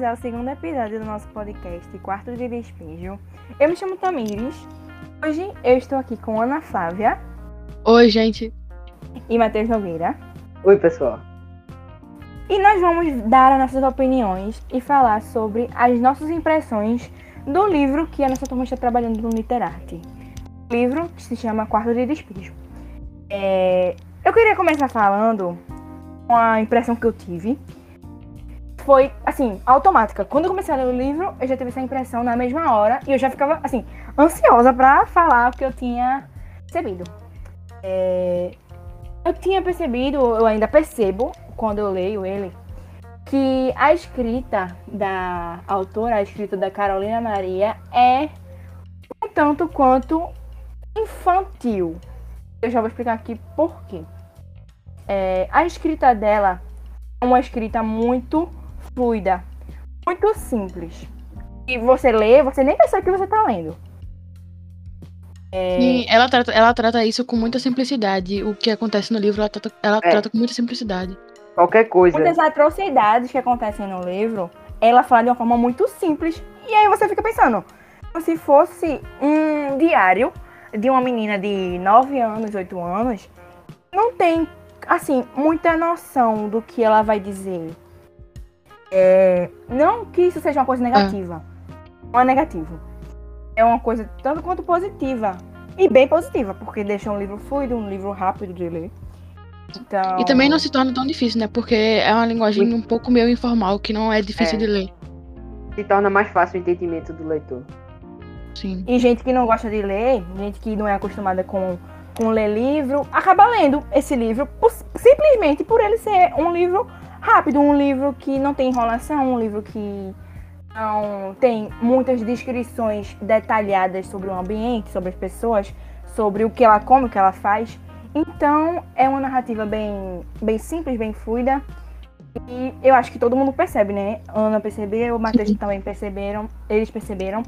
bem-vindos ao segundo episódio do nosso podcast Quarto de Despejo. Eu me chamo Tamires. Hoje eu estou aqui com Ana Flávia. Oi, gente. E Matheus Nogueira. Oi, pessoal. E nós vamos dar as nossas opiniões e falar sobre as nossas impressões do livro que a nossa turma está trabalhando no Literarte. O livro que se chama Quarto de Despejo. É... Eu queria começar falando com a impressão que eu tive foi, assim, automática. Quando eu comecei a ler o livro, eu já tive essa impressão na mesma hora e eu já ficava, assim, ansiosa para falar o que eu tinha percebido. É... Eu tinha percebido, eu ainda percebo, quando eu leio ele, que a escrita da autora, a escrita da Carolina Maria, é um tanto quanto infantil. Eu já vou explicar aqui por quê. É, a escrita dela é uma escrita muito fluida, muito simples. E você lê, você nem percebe que você está lendo. É... Sim, ela trata, ela trata isso com muita simplicidade. O que acontece no livro, ela trata, ela é. trata com muita simplicidade. Qualquer coisa. Muitas atrocidades que acontecem no livro, ela fala de uma forma muito simples. E aí você fica pensando, como se fosse um diário de uma menina de 9 anos, 8 anos, não tem, assim, muita noção do que ela vai dizer. É, não que isso seja uma coisa negativa. Não é negativo. É uma coisa tanto quanto positiva. E bem positiva, porque deixa um livro fluido, um livro rápido de ler. Então... E também não se torna tão difícil, né? Porque é uma linguagem um pouco meio informal, que não é difícil é. de ler. Se torna mais fácil o entendimento do leitor. Sim. E gente que não gosta de ler, gente que não é acostumada com, com ler livro, acaba lendo esse livro por, simplesmente por ele ser um livro rápido, um livro que não tem enrolação, um livro que não tem muitas descrições detalhadas sobre o ambiente, sobre as pessoas, sobre o que ela come, o que ela faz. Então é uma narrativa bem, bem simples, bem fluida. E eu acho que todo mundo percebe, né? Ana percebeu, o Matheus também perceberam, eles perceberam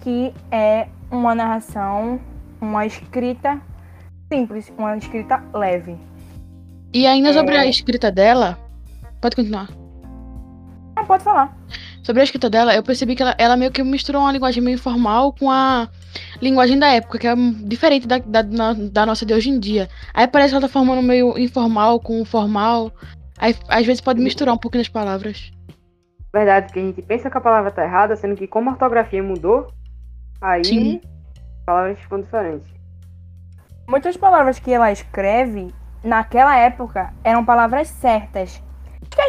que é uma narração, uma escrita simples, uma escrita leve. E ainda sobre é... a escrita dela, Pode continuar. Não, pode falar. Sobre a escrita dela, eu percebi que ela, ela meio que misturou uma linguagem meio informal com a linguagem da época, que é diferente da, da, da nossa de hoje em dia. Aí parece que ela tá formando meio informal com formal. Aí às vezes pode misturar um pouquinho as palavras. Verdade, que a gente pensa que a palavra tá errada, sendo que como a ortografia mudou, aí Sim. as palavras ficam diferentes. Muitas palavras que ela escreve, naquela época, eram palavras certas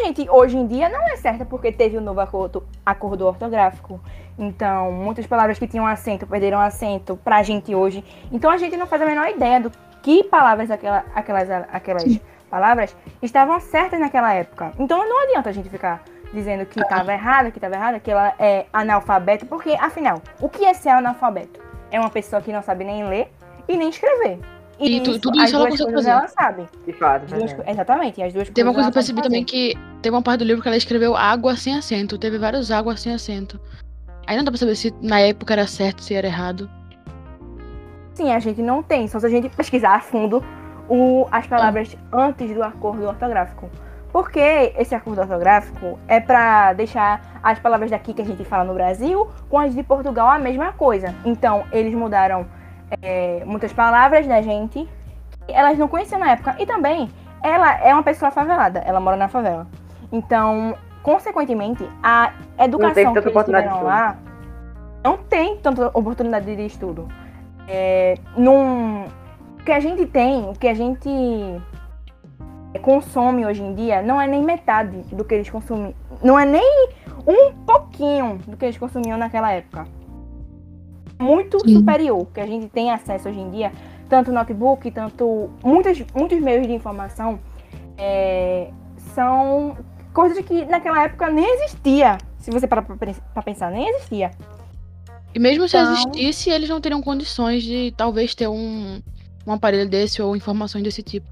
a gente hoje em dia não é certa porque teve o um novo acordo, acordo ortográfico. Então, muitas palavras que tinham acento perderam acento pra gente hoje. Então, a gente não faz a menor ideia do que palavras aquela, aquelas, aquelas palavras estavam certas naquela época. Então, não adianta a gente ficar dizendo que estava errado, que estava errado, que ela é analfabeta, porque, afinal, o que é ser analfabeto? É uma pessoa que não sabe nem ler e nem escrever. E, e tudo isso ela consegue fazer. Ela sabe. De fato. Duas, exatamente. E as duas Teve uma coisa que eu percebi também que tem uma parte do livro que ela escreveu água sem acento. Teve vários águas sem acento. Aí não dá pra saber se na época era certo, se era errado. Sim, a gente não tem. Só se a gente pesquisar a fundo o, as palavras ah. antes do acordo ortográfico. Porque esse acordo ortográfico é para deixar as palavras daqui que a gente fala no Brasil com as de Portugal a mesma coisa. Então, eles mudaram é, muitas palavras da gente que elas não conheciam na época. E também, ela é uma pessoa favelada, ela mora na favela. Então, consequentemente, a educação que eles tiveram lá não tem tanta oportunidade de estudo. É, num, o que a gente tem, o que a gente consome hoje em dia, não é nem metade do que eles consumiam. Não é nem um pouquinho do que eles consumiam naquela época muito Sim. superior que a gente tem acesso hoje em dia, tanto notebook, tanto muitos, muitos meios de informação, é, são coisas que naquela época nem existia. Se você parar para pensar, nem existia. E mesmo se então... existisse, eles não teriam condições de talvez ter um, um aparelho desse ou informações desse tipo.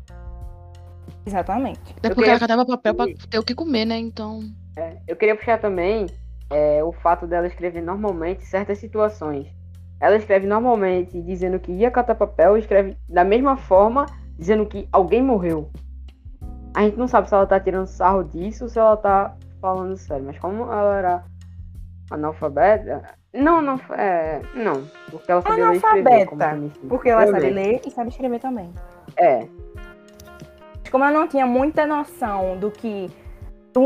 Exatamente. Até porque ela catava papel para ter o que comer, né? Então. É, eu queria puxar também é, o fato dela escrever normalmente certas situações. Ela escreve normalmente dizendo que ia catar papel escreve da mesma forma dizendo que alguém morreu. A gente não sabe se ela tá tirando sarro disso ou se ela tá falando sério, mas como ela era analfabeta, não, não, é, não, porque ela sabia ler e escrever. como Analfabeta. Porque ela sabe ler e sabe escrever também. É, Como ela não tinha muita noção do que.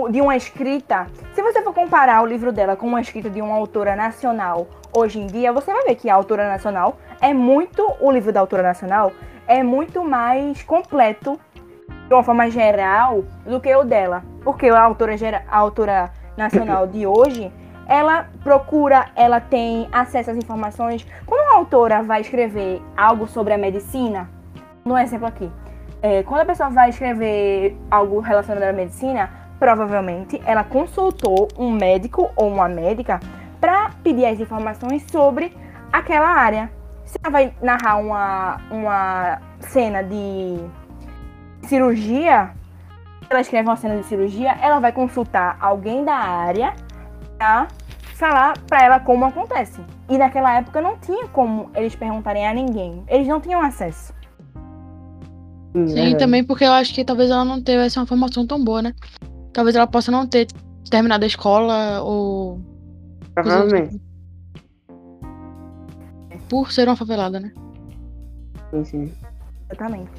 De uma escrita. Se você for comparar o livro dela com uma escrita de uma autora nacional hoje em dia, você vai ver que a autora nacional é muito. O livro da autora nacional é muito mais completo, de uma forma geral, do que o dela. Porque a autora, a autora nacional de hoje. Ela procura, ela tem acesso às informações. Quando uma autora vai escrever algo sobre a medicina, um exemplo aqui, é, quando a pessoa vai escrever algo relacionado à medicina, provavelmente ela consultou um médico ou uma médica para pedir as informações sobre aquela área. Se ela vai narrar uma, uma cena de cirurgia, ela escreve uma cena de cirurgia, ela vai consultar alguém da área para falar para ela como acontece. E naquela época não tinha como eles perguntarem a ninguém. Eles não tinham acesso. sim, verdade. também porque eu acho que talvez ela não teve essa formação tão boa, né? Talvez ela possa não ter terminado a escola ou. do Provavelmente. tipo. Por ser uma favelada, né? Sim, sim. Exatamente.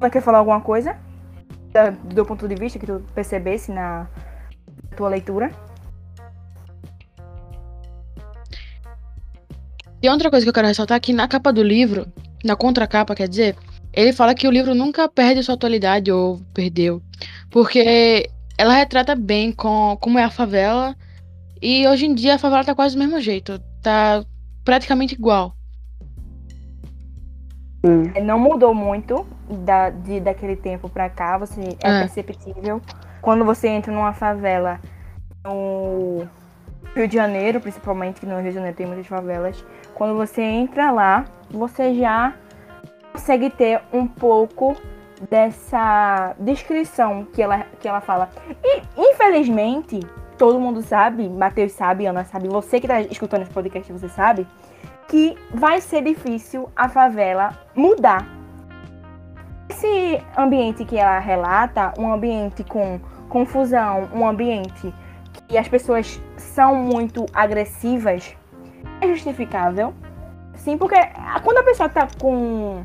Você quer falar alguma coisa? Do teu ponto de vista que tu percebesse na tua leitura? E outra coisa que eu quero ressaltar é que na capa do livro, na contracapa, quer dizer, ele fala que o livro nunca perde sua atualidade ou perdeu. Porque ela retrata bem com, como é a favela. E hoje em dia a favela tá quase do mesmo jeito. Tá praticamente igual. Sim, É, Não mudou muito da, de, daquele tempo pra cá, você é, É. perceptível. Quando você entra numa favela no Rio de Janeiro, principalmente, que no Rio de Janeiro tem muitas favelas, quando você entra lá, você já consegue ter um pouco dessa descrição que ela, que ela fala. E, infelizmente, todo mundo sabe, Matheus sabe, Ana sabe, você que tá escutando esse podcast, você sabe, que vai ser difícil a favela mudar. Esse ambiente que ela relata, um ambiente com confusão, um ambiente que as pessoas são muito agressivas, é justificável. Sim, porque quando a pessoa tá com.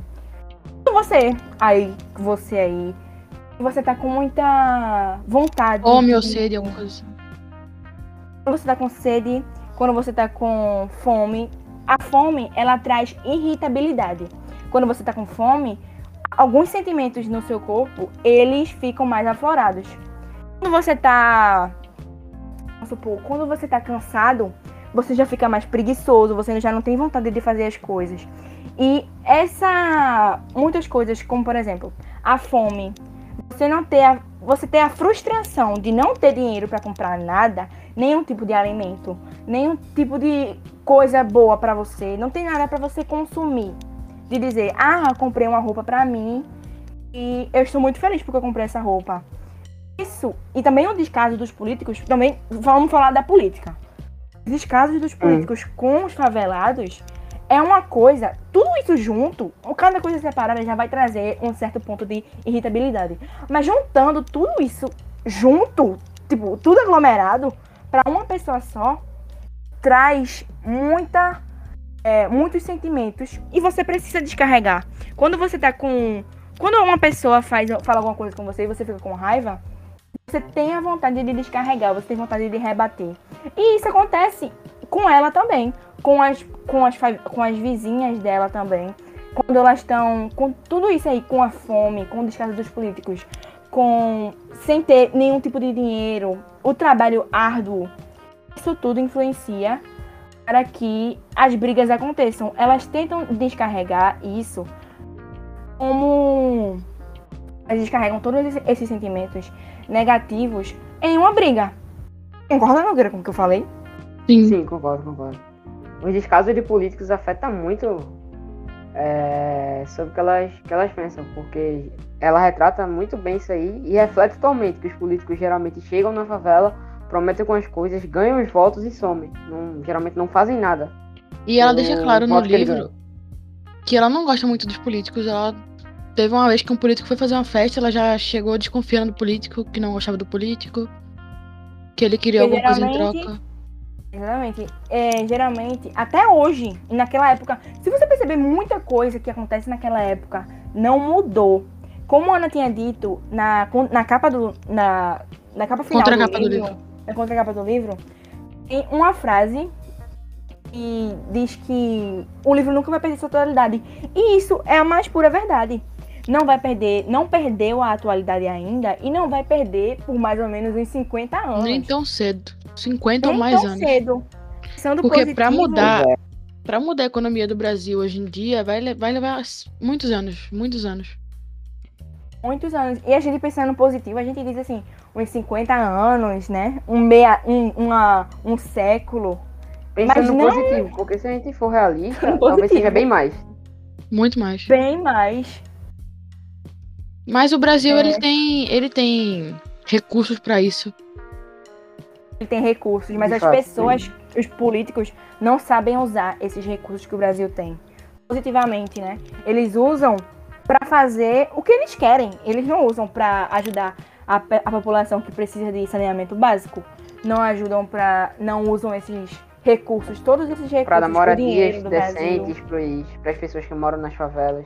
Você aí, você aí, você tá com muita vontade. Fome ou de- sede, alguma coisa assim. quando você tá com sede, quando você tá com fome, a fome ela traz irritabilidade. Quando você tá com fome, alguns sentimentos no seu corpo, eles ficam mais aflorados. Quando você tá vamos supor, quando você tá cansado, você já fica mais preguiçoso, você já não tem vontade de fazer as coisas. E essa muitas coisas, como por exemplo, a fome, você não ter a, você ter a frustração de não ter dinheiro para comprar nada, nenhum tipo de alimento, nenhum tipo de coisa boa para você, não tem nada para você consumir. De dizer, ah, eu comprei uma roupa para mim e eu estou muito feliz porque eu comprei essa roupa. Isso, e também o descaso dos políticos, também vamos falar da política. Os descasos dos políticos com os favelados é uma coisa, tudo isso junto, cada coisa separada já vai trazer um certo ponto de irritabilidade. Mas juntando tudo isso junto, tipo, tudo aglomerado, para uma pessoa só, traz muita, é, muitos sentimentos e você precisa descarregar. Quando você tá com. Quando uma pessoa faz, fala alguma coisa com você e você fica com raiva, você tem a vontade de descarregar, você tem vontade de rebater. E isso acontece com ela também, com as, com as, com as vizinhas dela também. Quando elas estão com tudo isso aí, com a fome, com o descaso dos políticos, com sem ter nenhum tipo de dinheiro, o trabalho árduo, isso tudo influencia para que as brigas aconteçam. Elas tentam descarregar isso como elas descarregam todos esses sentimentos negativos em uma briga. Concorda, Nogueira, com o que eu falei? Sim. Sim, concordo, concordo. Os descasos de políticos afetam muito é, sobre o que elas, que elas pensam, porque ela retrata muito bem isso aí e reflete totalmente que os políticos geralmente chegam na favela, prometem com as coisas, ganham os votos e somem. Não- geralmente não fazem nada. E ela deixa claro no voto que livro que ela não gosta muito dos políticos. Ela teve uma vez que um político foi fazer uma festa, ela já chegou desconfiando do político, que não gostava do político. Que ele queria Porque alguma coisa em geralmente- troca. Exatamente. É, geralmente, até hoje, naquela época, se você perceber muita coisa que acontece naquela época, não mudou. Como a Ana tinha dito na, na capa do. Na, na capa final Contracapa do livro, na contracapa do livro, tem uma frase que diz que o livro nunca vai perder sua atualidade. E isso é a mais pura verdade. Não vai perder, não perdeu a atualidade ainda e não vai perder por mais ou menos uns 50 anos. Nem tão cedo. 50 ou Nem mais tão anos. cedo. Porque pra positivo, mudar, Pois pra mudar a economia do Brasil hoje em dia, vai, vai levar muitos anos, muitos anos. Muitos anos. E a gente pensando positivo, a gente diz assim, uns 50 anos, né? Um, meia, um, uma, um século. Pensando Mas no não- positivo, porque se a gente for realista, talvez positivo. seja bem mais. Muito mais. Bem mais. Mas o Brasil, É. ele tem. ele tem recursos pra isso. Ele tem recursos, mas as pessoas, os políticos, não sabem usar esses recursos que o Brasil tem. Positivamente, né? Eles usam pra fazer o que eles querem. Eles não usam pra ajudar a, a população que precisa de saneamento básico. Não ajudam pra. não usam esses recursos, todos esses recursos. Pra dar moradias decentes para as pessoas que moram nas favelas.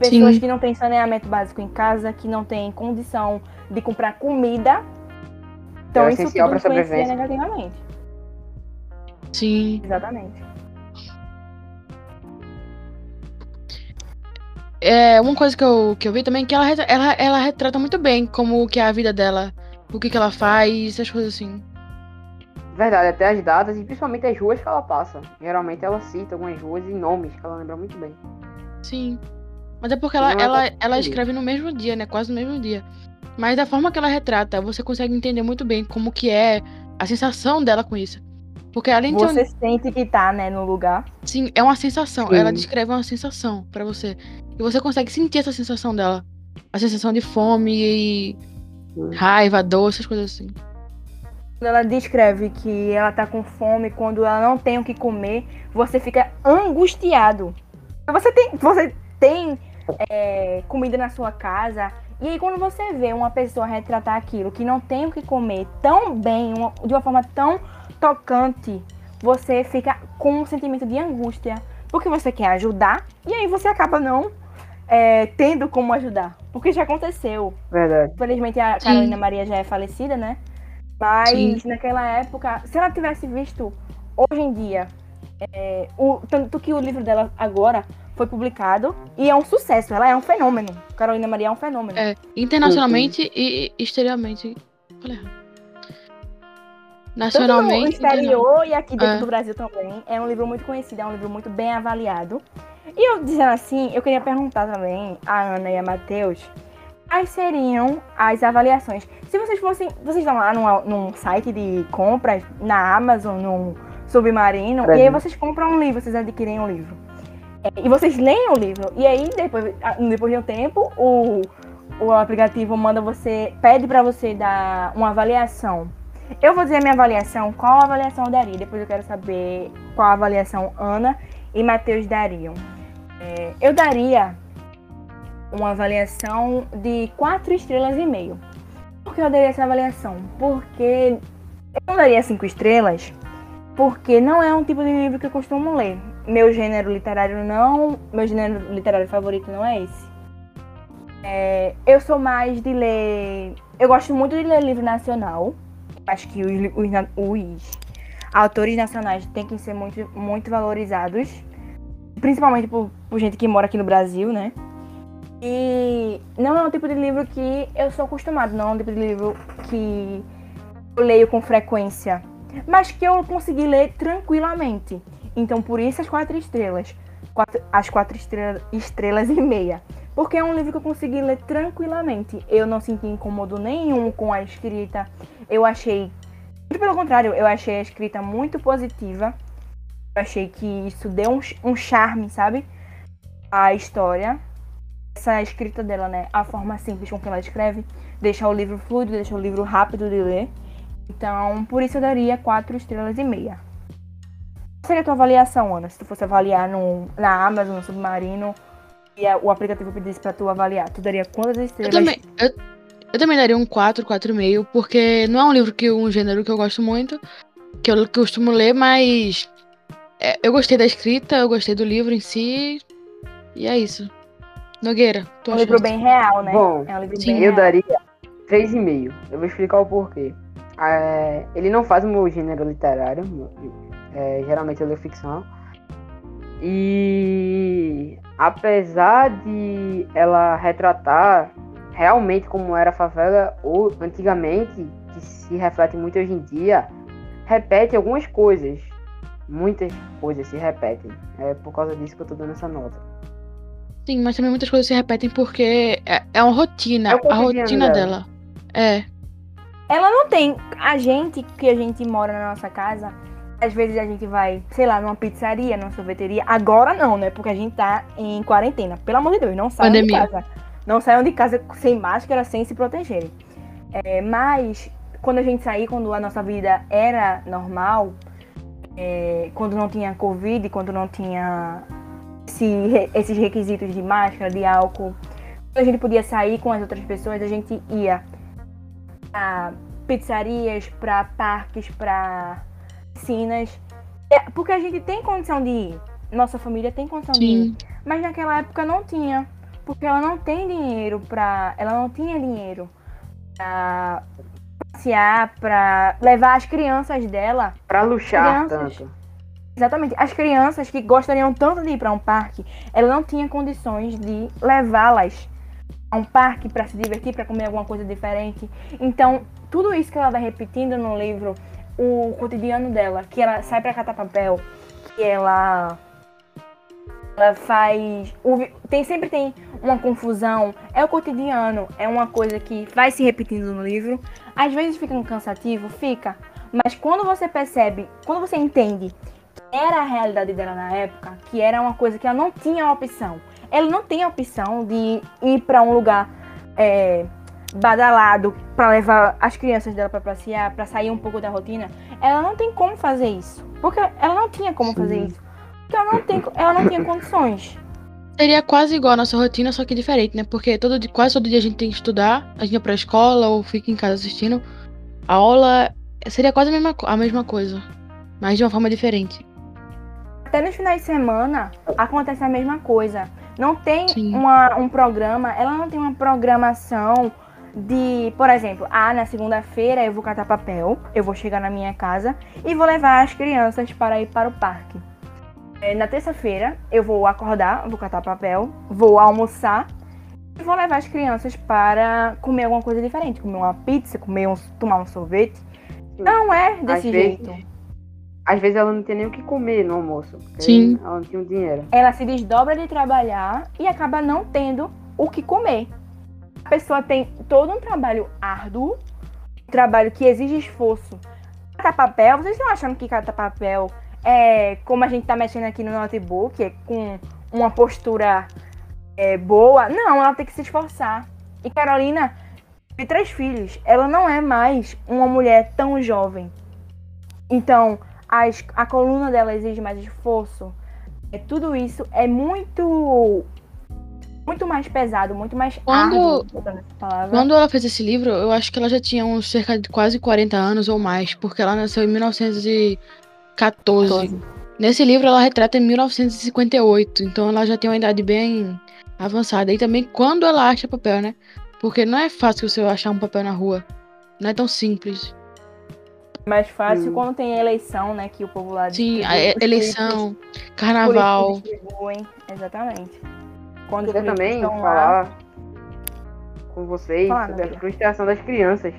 Pessoas Sim. que não têm saneamento básico em casa, que não têm condição de comprar comida. Então É isso essencial influencia sobrevivência. negativamente. Sim. Exatamente. É, uma coisa que eu, que eu vi também é que ela, ela, ela retrata muito bem como que é a vida dela, o que, que ela faz, essas coisas assim. Verdade, até as datas e principalmente as ruas que ela passa. Geralmente ela cita algumas ruas e nomes que ela lembra muito bem. Sim. Mas é porque ela, é ela, ela escreve no mesmo dia, né? Quase no mesmo dia. Mas da forma que ela retrata, você consegue entender muito bem como que é a sensação dela com isso. Porque além de ser um- Você sente que tá, né, no lugar. Sim, é uma sensação. Sim. Ela descreve uma sensação pra você. E você consegue sentir essa sensação dela. A sensação de fome e Hum. raiva, dor, essas coisas assim. Quando ela descreve que ela tá com fome, quando ela não tem o que comer, você fica angustiado. Você tem, você tem é, comida na sua casa, e aí quando você vê uma pessoa retratar aquilo que não tem o que comer tão bem, uma- de uma forma tão tocante, você fica com um sentimento de angústia. Porque você quer ajudar, e aí você acaba não é, tendo como ajudar. Porque já aconteceu. Verdade. Infelizmente a Sim. Carolina Maria já é falecida, né? Mas Sim. naquela época, se ela tivesse visto hoje em dia, é, o, tanto que o livro dela agora foi publicado e é um sucesso, ela é um fenômeno. Carolina Maria é um fenômeno. É, internacionalmente e exteriormente. Falei errado. Tanto no Nacionalmente. exterior e aqui dentro É. do Brasil também. É um livro muito conhecido, é um livro muito bem avaliado. E eu dizendo assim, eu queria perguntar também a Ana e a Matheus quais seriam as avaliações. Se vocês fossem. Vocês estão lá num, num site de compras, na Amazon, num submarino, e aí vocês compram um livro, vocês adquirem um livro. É, e vocês leem o livro. E aí, depois, depois de um tempo, o, o aplicativo manda você. pede pra você dar uma avaliação. Eu vou dizer minha avaliação, qual avaliação eu daria. Depois eu quero saber qual avaliação Ana e Matheus dariam. É, eu daria uma avaliação de quatro estrelas e meio. Por que eu daria essa avaliação? Porque eu não daria cinco estrelas, porque não é um tipo de livro que eu costumo ler. Meu gênero literário não, meu gênero literário favorito não é esse. É, eu sou mais de ler, eu gosto muito de ler livro nacional. Acho que os, os os autores nacionais têm que ser muito, muito valorizados, principalmente por, por gente que mora aqui no Brasil, né? E não é um tipo de livro que eu sou acostumado, não é um tipo de livro que eu leio com frequência, mas que eu consegui ler tranquilamente. Então, por isso as quatro estrelas, quatro- as quatro estrelas, estrelas e meia. Porque é um livro que eu consegui ler tranquilamente. Eu não senti incômodo nenhum com a escrita. Eu achei, muito pelo contrário, eu achei a escrita muito positiva. Eu achei que isso deu um, um charme, sabe? A história. Essa escrita dela, né? A forma simples com que ela escreve. Deixa o livro fluido, deixa o livro rápido de ler. Então, por isso eu daria quatro estrelas e meia. Qual seria a tua avaliação, Ana? Se tu fosse avaliar no, na Amazon, no Submarino, e a- o aplicativo pedisse pra tu avaliar, tu daria quantas Eu estrelas? também. Eu, Eu também daria um 4, 4,5, porque não é um livro que um gênero que eu gosto muito, que eu costumo ler, mas é, eu gostei da escrita, eu gostei do livro em si, e é isso. Nogueira, tu É um livro bem real, né? Bom, é um livro sim, bem eu real. daria 3,5. Eu vou explicar o porquê. É, ele não faz o meu gênero literário, é, geralmente eu leio ficção. E apesar de ela retratar realmente como era a favela ou antigamente, que se reflete muito hoje em dia, repete algumas coisas. Muitas coisas se repetem. É por causa disso que eu tô dando essa nota. Sim, mas também muitas coisas se repetem porque é, é uma rotina. É a rotina dela. dela. É. Ela não tem. A gente, que a gente mora na nossa casa, às vezes a gente vai, sei lá, numa pizzaria, numa sorveteria. Agora não, né? Porque a gente tá em quarentena. Pelo amor de Deus, não saiam de Pandemia. casa. Não saiam de casa sem máscara, sem se protegerem. É, mas quando a gente sair, quando a nossa vida era normal, é, quando não tinha Covid, quando não tinha esse esses requisitos de máscara, de álcool, quando a gente podia sair com as outras pessoas, a gente ia pra pizzarias, pra parques, pra piscinas. É, porque a gente tem condição de ir. Nossa família tem condição de ir. Sim. Mas naquela época não tinha. Porque ela não tem dinheiro pra. Ela não tinha dinheiro pra passear, pra levar as crianças dela. Pra luxar Crianças. tanto. Exatamente. As crianças que gostariam tanto de ir pra um parque, ela não tinha condições de levá-las a um parque pra se divertir, pra comer alguma coisa diferente. Então, tudo isso que ela vai repetindo no livro, o cotidiano dela, que ela sai pra catar papel, que ela ela faz tem sempre tem uma confusão, é o cotidiano, é uma coisa que vai se repetindo no livro. Às vezes fica cansativo, fica, mas quando você percebe, quando você entende que era a realidade dela na época, que era uma coisa que ela não tinha opção. Ela não tem a opção de ir pra um lugar é, badalado pra levar as crianças dela pra passear, pra sair um pouco da rotina. Ela não tem como fazer isso, porque ela não tinha como Sim. fazer isso. Porque ela não tem, ela não tinha condições. Seria quase igual a nossa rotina, só que diferente, né? Porque todo, quase todo dia a gente tem que estudar, a gente vai pra escola ou fica em casa assistindo. A aula seria quase a mesma, a mesma coisa, mas de uma forma diferente. Até nos finais de semana acontece a mesma coisa. Não tem uma, um programa, ela não tem uma programação de, por exemplo, ah, na segunda-feira eu vou catar papel, eu vou chegar na minha casa e vou levar as crianças para ir para o parque. É, Na terça-feira eu vou acordar, vou catar papel, vou almoçar e vou levar as crianças para comer alguma coisa diferente, comer uma pizza, comer um, tomar um sorvete. Não é desse Às jeito. vezes- Às vezes ela não tem nem o que comer no almoço. Sim. Ela não tinha o dinheiro. ela se desdobra de trabalhar e acaba não tendo o que comer. A pessoa tem todo um trabalho árduo, um trabalho que exige esforço. Catar papel, vocês estão achando que catar papel é como a gente tá mexendo aqui no notebook, é com uma postura é, boa? Não, ela tem que se esforçar. E Carolina tem três filhos. Ela não é mais uma mulher tão jovem. Então, as- a coluna dela exige mais esforço. É, tudo isso é muito muito mais pesado, muito mais Quando- árduo. Quando ela fez esse livro, eu acho que ela já tinha uns cerca de quase 40 anos ou mais, porque ela nasceu em 1914. Nesse livro ela retrata em 1958, então ela já tem uma idade bem avançada. E também quando ela acha papel, né? Porque não é fácil você achar um papel na rua. Não é tão simples. mais fácil Hum. quando tem eleição, né, que o povo lá Sim, a eleição, carnaval. exatamente. Quando Queria também estão lá, falar com vocês sobre a frustração das crianças.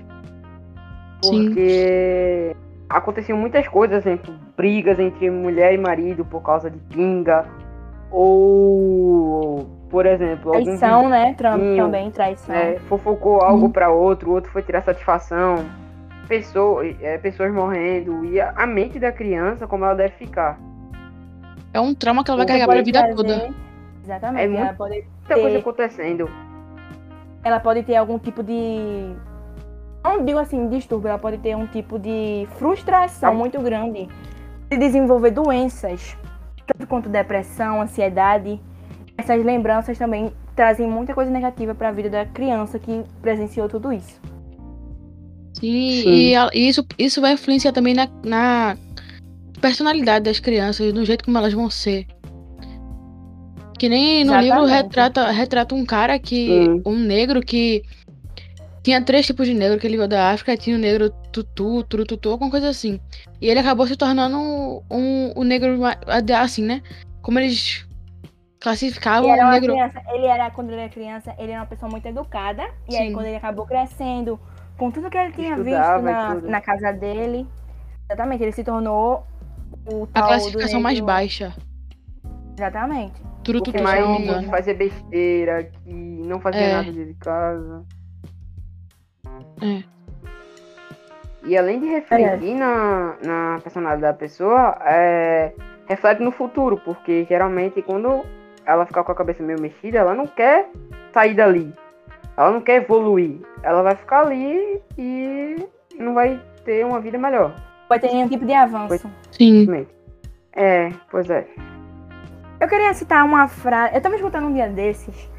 Sim. Porque aconteciam muitas coisas, exemplo, brigas entre mulher e marido por causa de pinga. Ou, por exemplo, algum traição, né, Trump também, traição. né, fofocou algo pra outro, o outro foi tirar satisfação. Pessoas, é, pessoas morrendo. E a, a mente da criança, como ela deve ficar. É um trauma que ela vai carregar pra vida trazer- toda. Exatamente. É Muita coisa Ter- acontecendo. ela pode ter algum tipo de. Não digo assim, distúrbio, ela pode ter um tipo de frustração muito grande de desenvolver doenças, tanto quanto depressão, ansiedade. Essas lembranças também trazem muita coisa negativa para a vida da criança que presenciou tudo isso. Sim, Sim. e e isso, isso vai influenciar também na, na personalidade das crianças, no jeito como elas vão ser. Que nem no livro Exatamente. retrata, retrata um cara que. Sim. Um negro que. Tinha três tipos de negro que ele veio da África, tinha o negro tutu, turututu, alguma coisa assim. E ele acabou se tornando um, um, um negro assim, né? Como eles classificavam Ele era o negro. criança, ele era, quando ele era criança, ele era uma pessoa muito educada. E aí, Sim. quando ele acabou crescendo, com tudo que ele tinha visto Estudava e na, na casa dele, exatamente, ele se tornou o A classificação mais baixa. Exatamente. O Turututu, que mais não me engano. fazia besteira, que não fazia É. nada dentro de casa. É. E além de refletir na, na personalidade da pessoa, é, reflete no futuro, porque geralmente quando ela ficar com a cabeça meio mexida, ela não quer sair dali. Ela não quer evoluir. Ela vai ficar ali e não vai ter uma vida melhor. Vai ter nenhum tipo de avanço. Sim. simplesmente. É, pois é. Eu queria citar uma frase. Eu tava escutando um dia desses.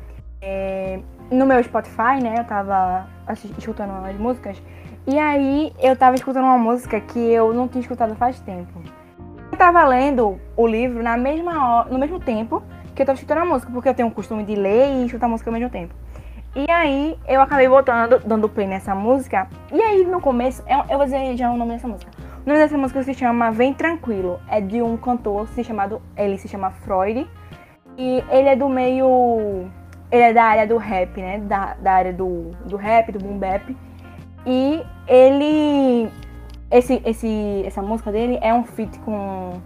é, no meu Spotify, né? Eu tava assi- escutando as músicas. E aí eu tava escutando uma música que eu não tinha escutado faz tempo. Eu tava lendo o livro na mesma hora, no mesmo tempo que eu tava escutando a música, porque eu tenho o costume de ler e escutar música ao mesmo tempo. E aí eu acabei botando, dando play nessa música. E aí no começo, eu, eu vou dizer já o nome dessa música. O nome dessa música se chama Vem Tranquilo. É de um cantor se chamado, ele se chama Freud. E ele é do meio. Ele é da área do rap, né? Da, da área do, do rap, do boom bap. E ele. Esse, esse, essa música dele é um feat com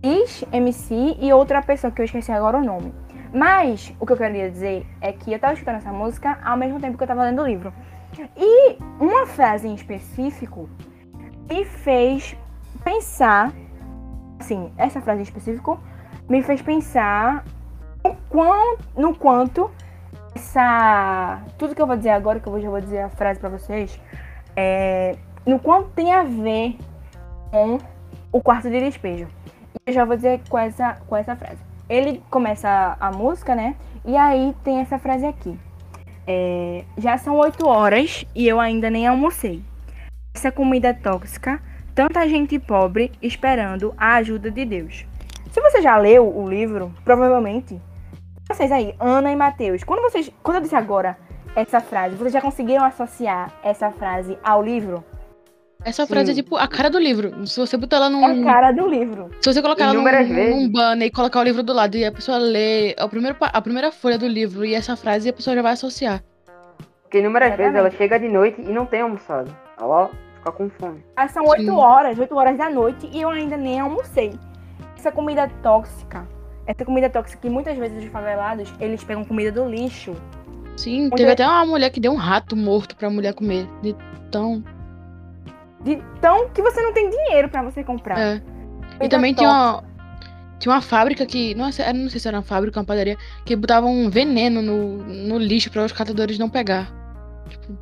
X, MC e outra pessoa que eu esqueci agora o nome. Mas o que eu queria dizer é que eu tava escutando essa música ao mesmo tempo que eu tava lendo o livro. E uma frase em específico me fez pensar. Assim, essa frase em específico me fez pensar no, quão, no quanto essa. Tudo que eu vou dizer agora, que eu já vou dizer a frase pra vocês, é, no quanto tem a ver com o quarto de despejo. E eu já vou dizer com essa, com essa frase. Ele começa a música, né? E aí tem essa frase aqui. É, já são 8 horas e eu ainda nem almocei. Essa comida é tóxica, tanta gente pobre esperando a ajuda de Deus. Se você já leu o livro, provavelmente, vocês aí, Ana e Mateus, quando vocês, quando eu disse agora essa frase, vocês já conseguiram associar essa frase ao livro? Essa frase é tipo a cara do livro. Se você botar ela É num. a cara do livro. Se você colocar ela num, num banner e colocar o livro do lado e a pessoa lê a primeira, pa- a primeira folha do livro e essa frase, a pessoa já vai associar. Porque inúmeras vezes ela Exatamente. chega de noite e não tem almoçado. Ela fica com fome. Ah, São 8 Sim. horas, 8 horas da noite e eu ainda nem almocei. Essa comida tóxica, essa comida tóxica que muitas vezes os favelados, eles pegam comida do lixo. Sim, Onde teve até uma mulher que deu um rato morto pra mulher comer. De tão. De tão que você não tem dinheiro pra você comprar. É. E também tinha uma, tinha uma fábrica que. Não, sei- não sei se era uma fábrica, uma padaria, que botava um veneno no, no lixo pra os catadores não pegar. Tipo,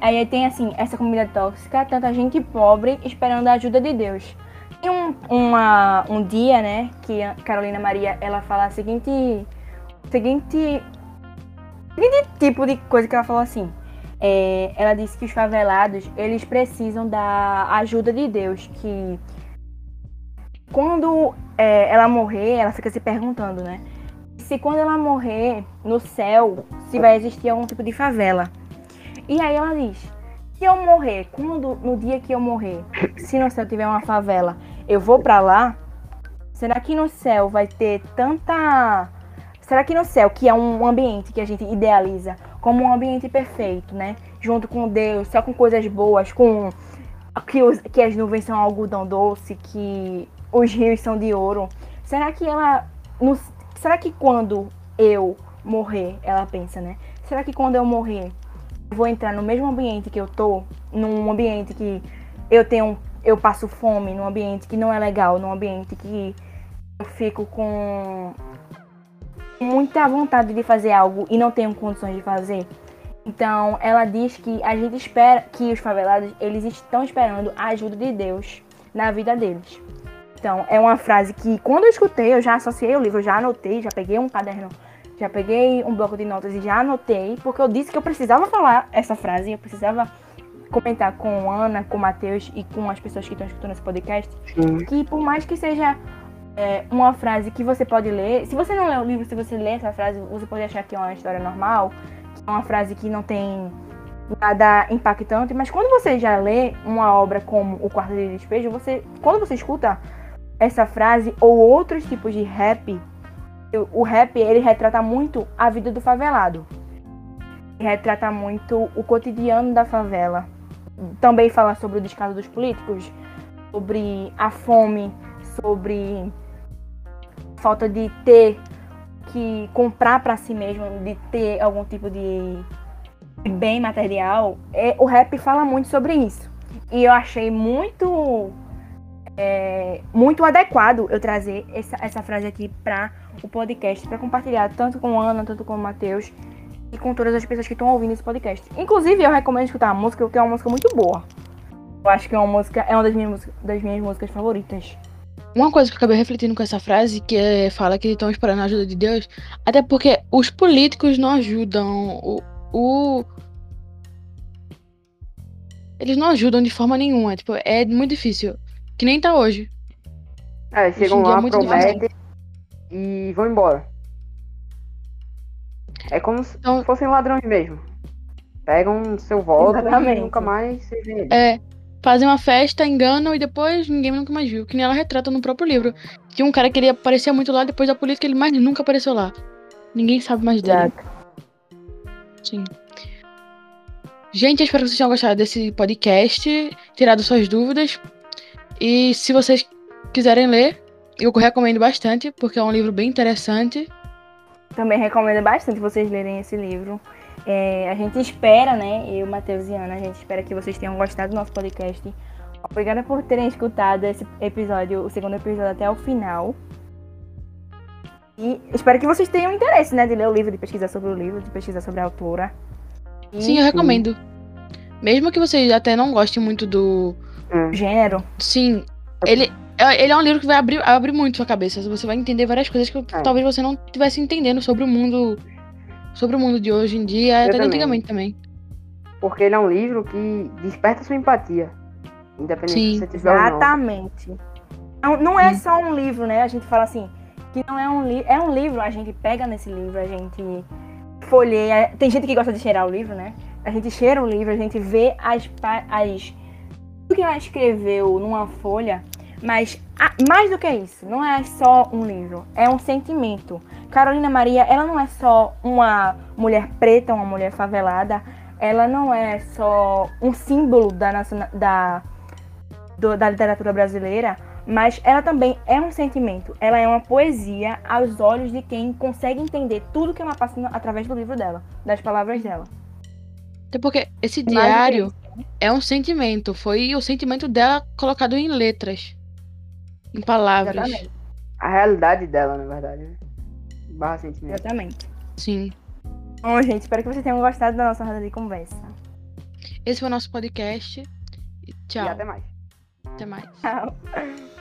Aí tem assim, essa comida tóxica, tanta gente pobre esperando a ajuda de Deus. Tem um, uma, um dia, né, que Carolina Maria, ela fala a seguinte, seguinte, seguinte tipo de coisa que ela falou assim. É, ela disse que os favelados, eles precisam da ajuda de Deus, que quando é, ela morrer, ela fica se perguntando, né, se quando ela morrer no céu, se vai existir algum tipo de favela. E aí ela diz: se eu morrer, quando no dia que eu morrer, se no céu tiver uma favela, eu vou pra lá? Será que no céu vai ter tanta Será que no céu, que é um ambiente que a gente idealiza como um ambiente perfeito, né? Junto com Deus, só com coisas boas, com que, os- que as nuvens são algodão doce, que os rios são de ouro. Será que ela. no- será que quando eu morrer, ela pensa, né? Será que quando eu morrer, vou entrar no mesmo ambiente que eu tô? Num ambiente que eu tenho. Eu passo fome, num ambiente que não é legal, num ambiente que eu fico com muita vontade de fazer algo e não tenho condições de fazer. Então, ela diz que a gente espera que os favelados, eles estão esperando a ajuda de Deus na vida deles. Então, é uma frase que quando eu escutei, eu já associei o livro, já anotei, já peguei um caderno Já peguei um bloco de notas e já anotei, porque eu disse que eu precisava falar essa frase, eu precisava comentar com Ana, com o Matheus e com as pessoas que estão escutando esse podcast, Sim. que por mais que seja é, uma frase que você pode ler, se você não lê o livro, se você lê essa frase, você pode achar que é uma história normal, que é uma frase que não tem nada impactante, mas quando você já lê uma obra como O Quarto de Despejo, você, quando você escuta essa frase ou outros tipos de rap, o- rap ele retrata muito a vida do favelado. Retrata muito o cotidiano da favela. Também fala sobre o descaso dos políticos, sobre a fome, sobre falta de ter que comprar para si mesmo, de ter algum tipo de de bem material. É, o rap fala muito sobre isso. E eu achei muito é, muito adequado eu trazer essa, essa frase aqui para o podcast, para compartilhar tanto com Ana, tanto com o Matheus e com todas as pessoas que estão ouvindo esse podcast. Inclusive, eu recomendo escutar a música, porque é uma música muito boa. Eu acho que é uma música, é uma das minhas, das minhas músicas favoritas. Uma coisa que eu acabei refletindo com essa frase, que é, fala que estão esperando a ajuda de Deus, até porque os políticos não ajudam o, o- Eles não ajudam de forma nenhuma. Tipo, é muito difícil. Que nem tá hoje. É, chegam é lá, muito prometem e vão embora. É como se Então- fossem ladrões mesmo. Pegam seu voto Exatamente. e nunca mais se vê. É. Fazem uma festa, enganam e depois ninguém nunca mais viu. Que nem ela retrata no próprio livro. Que um cara que ele aparecia muito lá, depois da política ele mais nunca apareceu lá. Ninguém sabe mais dele. Sim. Gente, eu espero que vocês tenham gostado desse podcast, tirado suas dúvidas. E se vocês quiserem ler, eu recomendo bastante, porque é um livro bem interessante. Também recomendo bastante vocês lerem esse livro. É, a gente espera, né? Eu, Matheus e Ana, a gente espera que vocês tenham gostado do nosso podcast. Obrigada por terem escutado esse episódio, o segundo episódio até o final. E espero que vocês tenham interesse, né? De ler o livro, de pesquisar sobre o livro, de pesquisar sobre a autora. E Sim, eu recomendo. Mesmo que vocês até não gostem muito do. Hum. o gênero. Sim, ele, é- ele é um livro que vai abrir, abrir muito sua cabeça. Você vai entender várias coisas que É. talvez você não estivesse entendendo sobre o mundo. Sobre o mundo de hoje em dia, até de também. antigamente também. Porque ele é um livro que desperta sua empatia. Independente Sim. se você tiver ou não. Exatamente. Não, não é Sim. só um livro, né? A gente fala assim, que não é um livro. É um livro, a gente pega nesse livro, a gente folheia. Tem gente que gosta de cheirar o livro, né? A gente cheira o livro, a gente vê as. as tudo que ela escreveu numa folha. Mas a- mais do que isso, não é só um livro, é um sentimento. Carolina Maria, ela não é só uma mulher preta, uma mulher favelada, ela não é só um símbolo da, da, do- da literatura brasileira, mas ela também é um sentimento. Ela é uma poesia aos olhos de quem consegue entender tudo que ela passa através do livro dela, das palavras dela. Até porque esse diário. É um sentimento. Foi o sentimento dela colocado em letras. Em palavras. Exatamente. A realidade dela, na verdade. Né? Barra sentimento. Exatamente. Sim. Bom, gente, espero que vocês tenham gostado da nossa roda de conversa. Esse foi o nosso podcast. Tchau. E até mais. Até mais. Tchau.